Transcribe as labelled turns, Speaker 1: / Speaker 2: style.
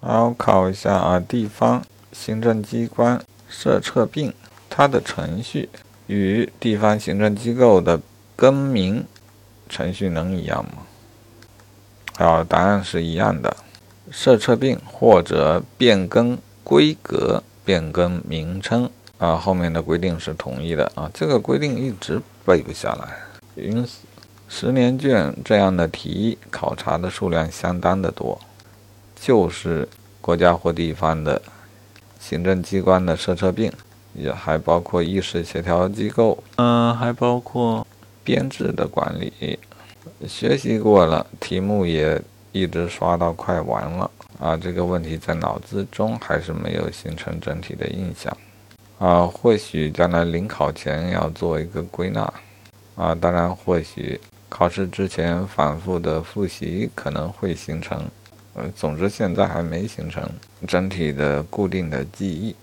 Speaker 1: 好，考一下啊，地方行政机关设册并它的程序与地方行政机构的更名程序能一样吗？好，答案是一样的。设册并或者变更规格、变更名称啊，后面的规定是统一的啊。这个规定一直背不下来，因此十年卷这样的题考察的数量相当的多，就是国家或地方的行政机关的设车并，也还包括议事协调机构，嗯，还包括编制的管理。学习过了，题目也。一直刷到快完了啊！这个问题在脑子中还是没有形成整体的印象啊。或许将来临考前要做一个归纳啊。当然，或许考试之前反复的复习可能会形成。呃，总之现在还没形成整体的固定的记忆。